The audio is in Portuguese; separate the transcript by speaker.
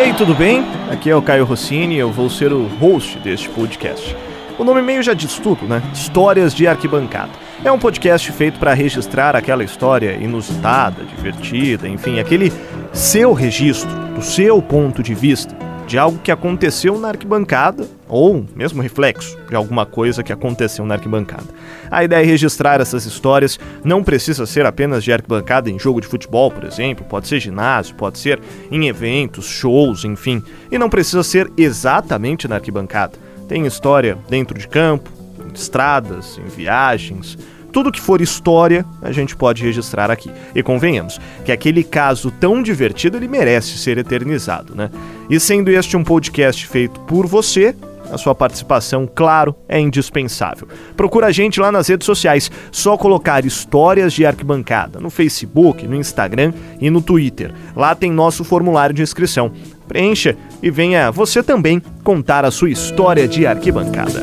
Speaker 1: aí, tudo bem? Aqui é o Caio Rossini e eu vou ser o host deste podcast. O nome meio já diz tudo, né? Histórias de Arquibancada. É um podcast feito para registrar aquela história inusitada, divertida, enfim, aquele seu registro, do seu ponto de vista, de algo que aconteceu na arquibancada ou mesmo reflexo de alguma coisa que aconteceu na arquibancada. A ideia é registrar essas histórias, não precisa ser apenas de arquibancada em jogo de futebol, por exemplo, pode ser ginásio, pode ser em eventos, shows, enfim, e não precisa ser exatamente na arquibancada. Tem história dentro de campo, em estradas, em viagens, tudo que for história, a gente pode registrar aqui. E convenhamos que aquele caso tão divertido ele merece ser eternizado, né? E sendo este um podcast feito por você, a sua participação, claro, é indispensável. Procura a gente lá nas redes sociais, só colocar histórias de arquibancada no Facebook, no Instagram e no Twitter. Lá tem nosso formulário de inscrição. Preencha e venha você também contar a sua história de arquibancada.